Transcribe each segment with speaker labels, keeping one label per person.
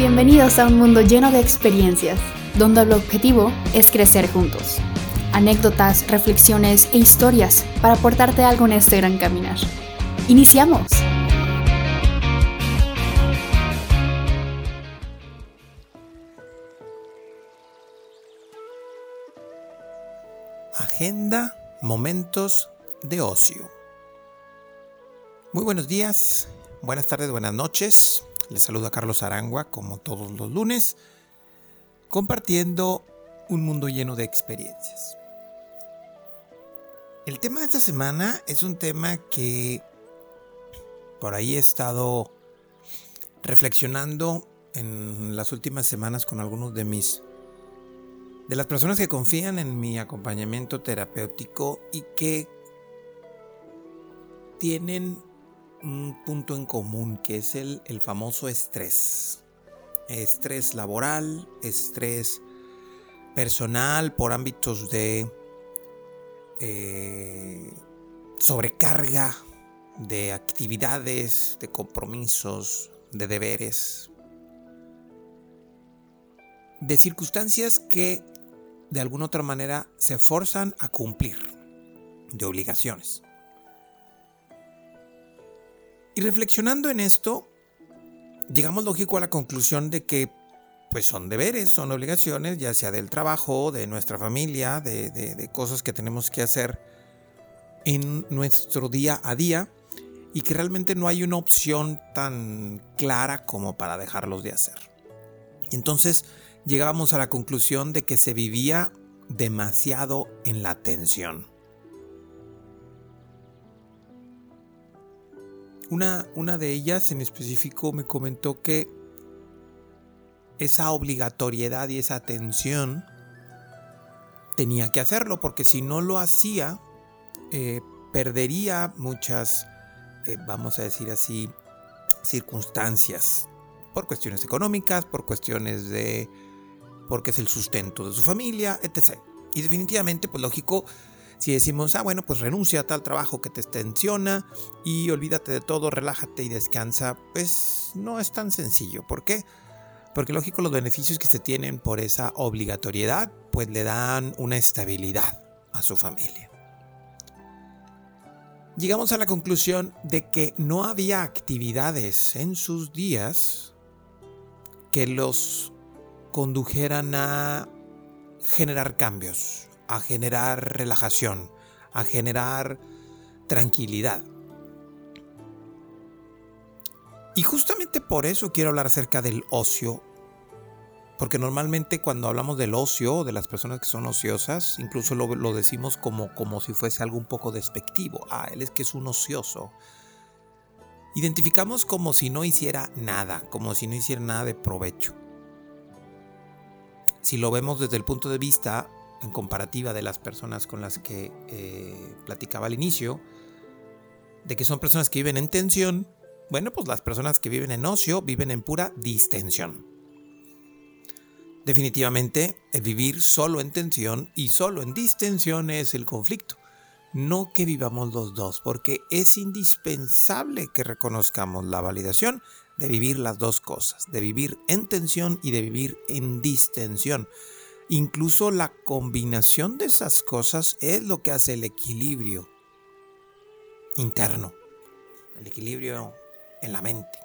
Speaker 1: Bienvenidos a un mundo lleno de experiencias, donde el objetivo es crecer juntos. Anécdotas, reflexiones e historias para aportarte algo en este gran caminar. ¡Iniciamos!
Speaker 2: Agenda Momentos de Ocio. Muy buenos días, buenas tardes, buenas noches. Les saluda Carlos Arangua como todos los lunes, compartiendo un mundo lleno de experiencias. El tema de esta semana es un tema que por ahí he estado reflexionando en las últimas semanas con algunos de mis de las personas que confían en mi acompañamiento terapéutico y que tienen un punto en común que es el, famoso estrés. Estrés laboral, estrés personal por ámbitos de eh, sobrecarga de actividades, de compromisos, de deberes, de circunstancias que de alguna otra manera se forzan a cumplir, de obligaciones. Y reflexionando en esto, llegamos lógico a la conclusión de que pues son deberes, son obligaciones, ya sea del trabajo, de nuestra familia, de, de, cosas que tenemos que hacer en nuestro día a día y que realmente no hay una opción tan clara como para dejarlos de hacer. Entonces llegábamos a la conclusión de que se vivía demasiado en la tensión. Una, una de ellas en específico me comentó que esa obligatoriedad y esa tensión tenía que hacerlo porque si no lo hacía eh, perdería muchas, eh, vamos a decir así, circunstancias por cuestiones económicas, por cuestiones de porque es el sustento de su familia, etc. Y definitivamente, pues lógico, si decimos, ah, bueno, pues renuncia a tal trabajo que te tensiona y olvídate de todo, relájate y descansa, pues no es tan sencillo. ¿Por qué? Porque lógico los beneficios que se tienen por esa obligatoriedad, pues le dan una estabilidad a su familia. Llegamos a la conclusión de que no había actividades en sus días que los condujeran a generar cambios, a generar relajación, a generar tranquilidad. Y justamente por eso quiero hablar acerca del ocio, porque normalmente cuando hablamos del ocio, de las personas que son ociosas, incluso lo, decimos como, como si fuese algo un poco despectivo. Ah, él es que es un ocioso. Identificamos como si no hiciera nada, como si no hiciera nada de provecho. Si lo vemos desde el punto de vista en comparativa de las personas con las que eh, platicaba al inicio, de que son personas que viven en tensión, bueno, pues las personas que viven en ocio viven en pura distensión. Definitivamente, el vivir solo en tensión y solo en distensión es el conflicto. No que vivamos los dos, porque es indispensable que reconozcamos la validación de vivir las dos cosas, de vivir en tensión y de vivir en distensión. Incluso la combinación de esas cosas es lo que hace el equilibrio interno, el equilibrio en la mente.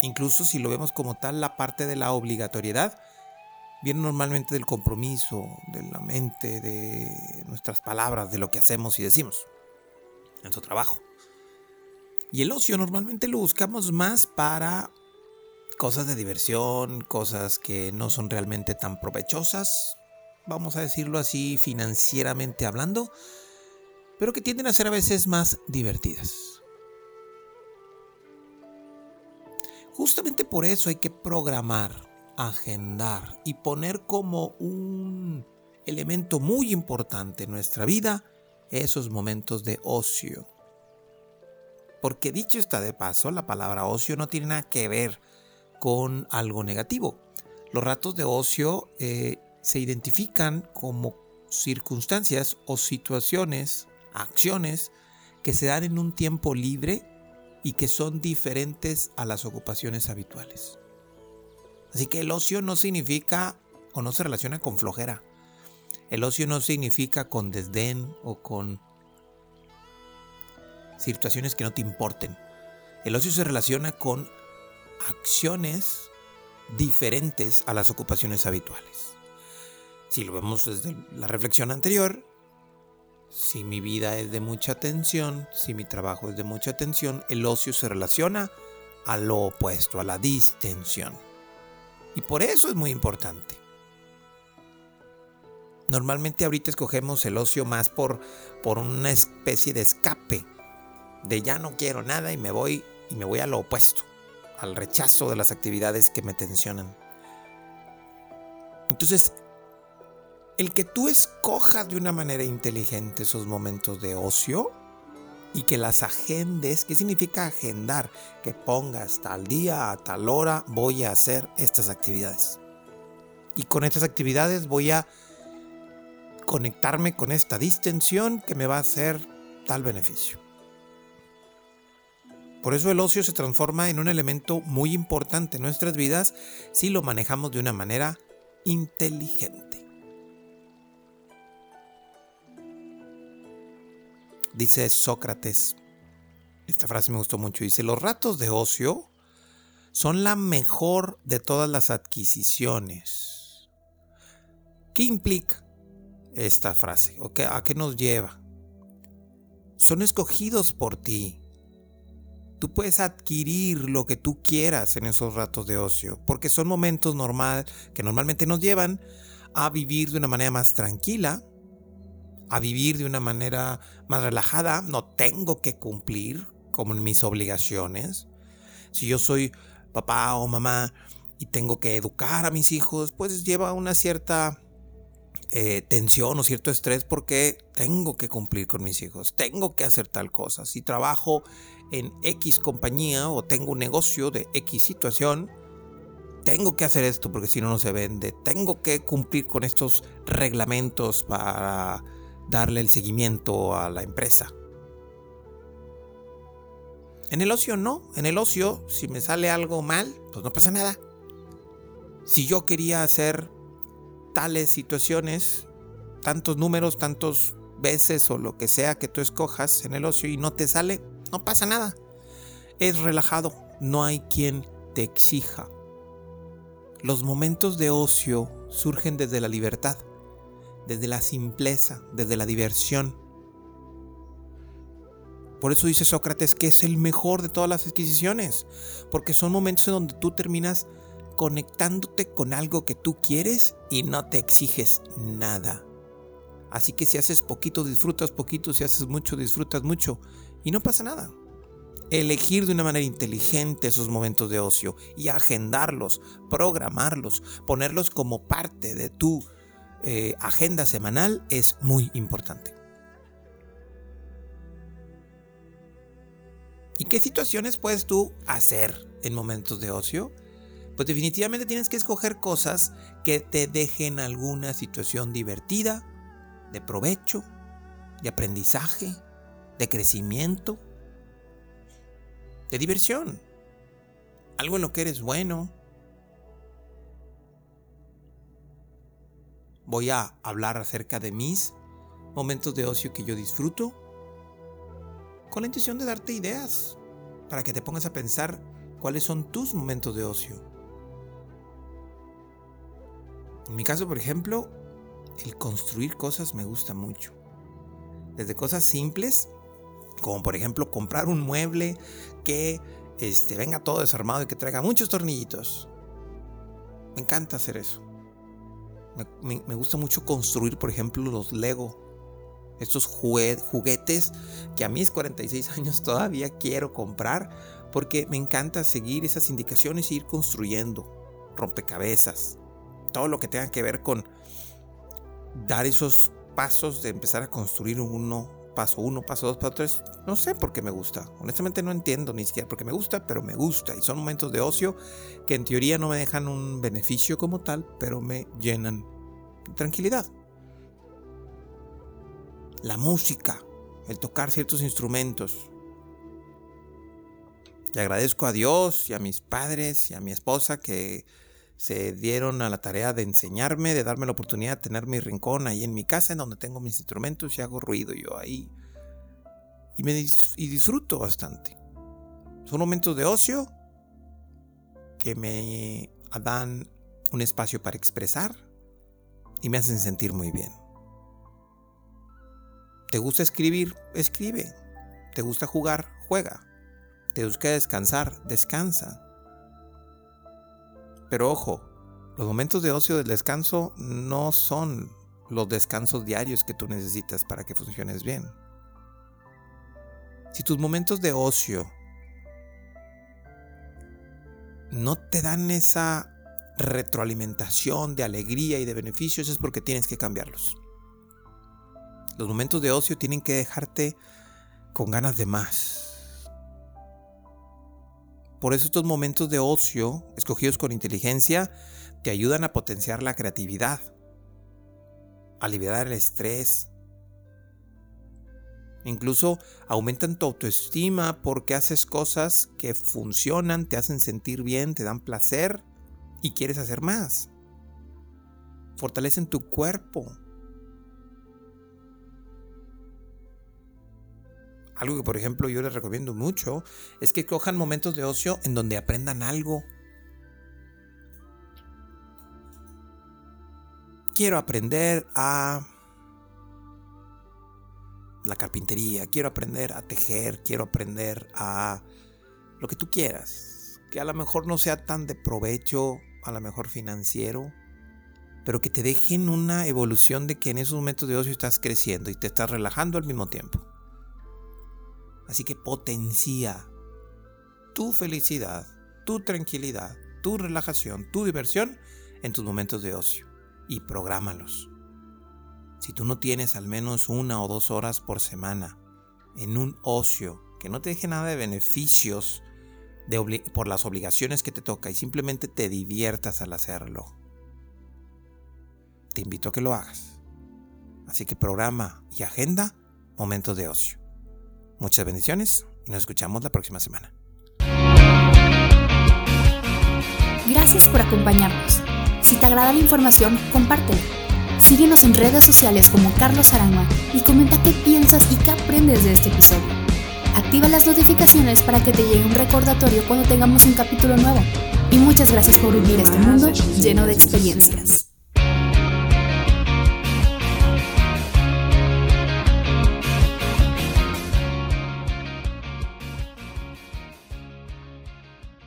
Speaker 2: Incluso si lo vemos como tal, la parte de la obligatoriedad viene normalmente del compromiso, de la mente, de nuestras palabras, de lo que hacemos y decimos en su trabajo. Y el ocio normalmente lo buscamos más para cosas de diversión, cosas que no son realmente tan provechosas, vamos a decirlo así financieramente hablando, pero que tienden a ser a veces más divertidas. Justamente por eso hay que programar, agendar y poner como un elemento muy importante en nuestra vida esos momentos de ocio. Porque dicho está de paso, la palabra ocio no tiene nada que ver con algo negativo. Los ratos de ocio eh, se identifican como circunstancias o situaciones, acciones que se dan en un tiempo libre y que son diferentes a las ocupaciones habituales. Así que el ocio no significa o no se relaciona con flojera. El ocio no significa con desdén o con situaciones que no te importen. El ocio se relaciona con acciones diferentes a las ocupaciones habituales. Si lo vemos desde la reflexión anterior, si mi vida es de mucha tensión, si mi trabajo es de mucha tensión, el ocio se relaciona a lo opuesto, a la distensión. Y por eso es muy importante. Normalmente ahorita escogemos el ocio más por, por una especie de escape, de ya no quiero nada y me voy y me voy a lo opuesto, al rechazo de las actividades que me tensionan. Entonces, el que tú escojas de una manera inteligente esos momentos de ocio y que las agendes, ¿qué significa agendar? Que pongas tal día, a tal hora, voy a hacer estas actividades. Y con estas actividades voy a conectarme con esta distensión que me va a hacer tal beneficio. Por eso el ocio se transforma en un elemento muy importante en nuestras vidas si lo manejamos de una manera inteligente. Dice Sócrates, esta frase me gustó mucho, dice, los ratos de ocio son la mejor de todas las adquisiciones. ¿Qué implica esta frase? ¿O ¿A qué nos lleva? Son escogidos por ti. Tú puedes adquirir lo que tú quieras en esos ratos de ocio, porque son momentos normal que normalmente nos llevan a vivir de una manera más tranquila, a vivir de una manera más relajada, no tengo que cumplir con mis obligaciones. Si yo soy papá o mamá y tengo que educar a mis hijos, pues lleva una cierta eh, tensión o cierto estrés porque tengo que cumplir con mis hijos, tengo que hacer tal cosa. Si trabajo en X compañía o tengo un negocio de X situación, tengo que hacer esto porque si no, no se vende. Tengo que cumplir con estos reglamentos para darle el seguimiento a la empresa. En el ocio no, en el ocio si me sale algo mal, pues no pasa nada. Si yo quería hacer tales situaciones, tantos números, tantos veces o lo que sea que tú escojas en el ocio y no te sale, no pasa nada. Es relajado, no hay quien te exija. Los momentos de ocio surgen desde la libertad desde la simpleza, desde la diversión. Por eso dice Sócrates que es el mejor de todas las adquisiciones, porque son momentos en donde tú terminas conectándote con algo que tú quieres y no te exiges nada. Así que si haces poquito, disfrutas poquito, si haces mucho, disfrutas mucho y no pasa nada. Elegir de una manera inteligente esos momentos de ocio y agendarlos, programarlos, ponerlos como parte de tu eh, agenda semanal es muy importante. ¿Y qué situaciones puedes tú hacer en momentos de ocio? Pues definitivamente tienes que escoger cosas que te dejen alguna situación divertida, de provecho, de aprendizaje, de crecimiento, de diversión. Algo en lo que eres bueno, voy a hablar acerca de mis momentos de ocio que yo disfruto con la intención de darte ideas para que te pongas a pensar cuáles son tus momentos de ocio. En mi caso, por ejemplo, el construir cosas me gusta mucho. Desde cosas simples, como por ejemplo comprar un mueble que este, venga todo desarmado y que traiga muchos tornillitos. Me encanta hacer eso. Me, gusta mucho construir, por ejemplo, los Lego. Estos juguetes que a mis 46 años todavía quiero comprar porque me encanta seguir esas indicaciones e ir construyendo rompecabezas. Todo lo que tenga que ver con dar esos pasos de empezar a construir uno, paso uno, paso dos, paso tres. No sé por qué me gusta. Honestamente no entiendo ni siquiera por qué me gusta, pero me gusta. Y son momentos de ocio que en teoría no me dejan un beneficio como tal, pero me llenan de tranquilidad. La música, el tocar ciertos instrumentos. Y agradezco a Dios y a mis padres y a mi esposa que se dieron a la tarea de enseñarme, de darme la oportunidad de tener mi rincón ahí en mi casa, en donde tengo mis instrumentos y hago ruido yo ahí. Y, disfruto bastante. Son momentos de ocio que me dan un espacio para expresar y me hacen sentir muy bien. ¿Te gusta escribir? Escribe. ¿Te gusta jugar? Juega. ¿Te gusta descansar? Descansa. Pero ojo, los momentos de ocio del descanso no son los descansos diarios que tú necesitas para que funciones bien. Si tus momentos de ocio no te dan esa retroalimentación de alegría y de beneficios, es porque tienes que cambiarlos. Los momentos de ocio tienen que dejarte con ganas de más. Por eso estos momentos de ocio, escogidos con inteligencia, te ayudan a potenciar la creatividad, a liberar el estrés. Incluso aumentan tu autoestima porque haces cosas que funcionan, te hacen sentir bien, te dan placer y quieres hacer más. Fortalecen tu cuerpo. Algo que por ejemplo yo les recomiendo mucho es que cojan momentos de ocio en donde aprendan algo. Quiero aprender a la carpintería, quiero aprender a tejer, quiero aprender a lo que tú quieras, que a lo mejor no sea tan de provecho a lo mejor financiero, pero que te dejen una evolución de que en esos momentos de ocio estás creciendo y te estás relajando al mismo tiempo. Así que potencia tu felicidad, tu tranquilidad, tu relajación, tu diversión en tus momentos de ocio y prográmalos. Si tú no tienes al menos una o dos horas por semana en un ocio que no te deje nada de beneficios por las obligaciones que te toca y simplemente te diviertas al hacerlo. Te invito a que lo hagas. Así que programa y agenda momentos de ocio. Muchas bendiciones y nos escuchamos la próxima semana.
Speaker 1: Gracias por acompañarnos. Si te agrada la información, compártela. Síguenos en redes sociales como Carlos Arama y comenta qué piensas y qué aprendes de este episodio. Activa las notificaciones para que te llegue un recordatorio cuando tengamos un capítulo nuevo. Y muchas gracias por vivir este mundo lleno de experiencias.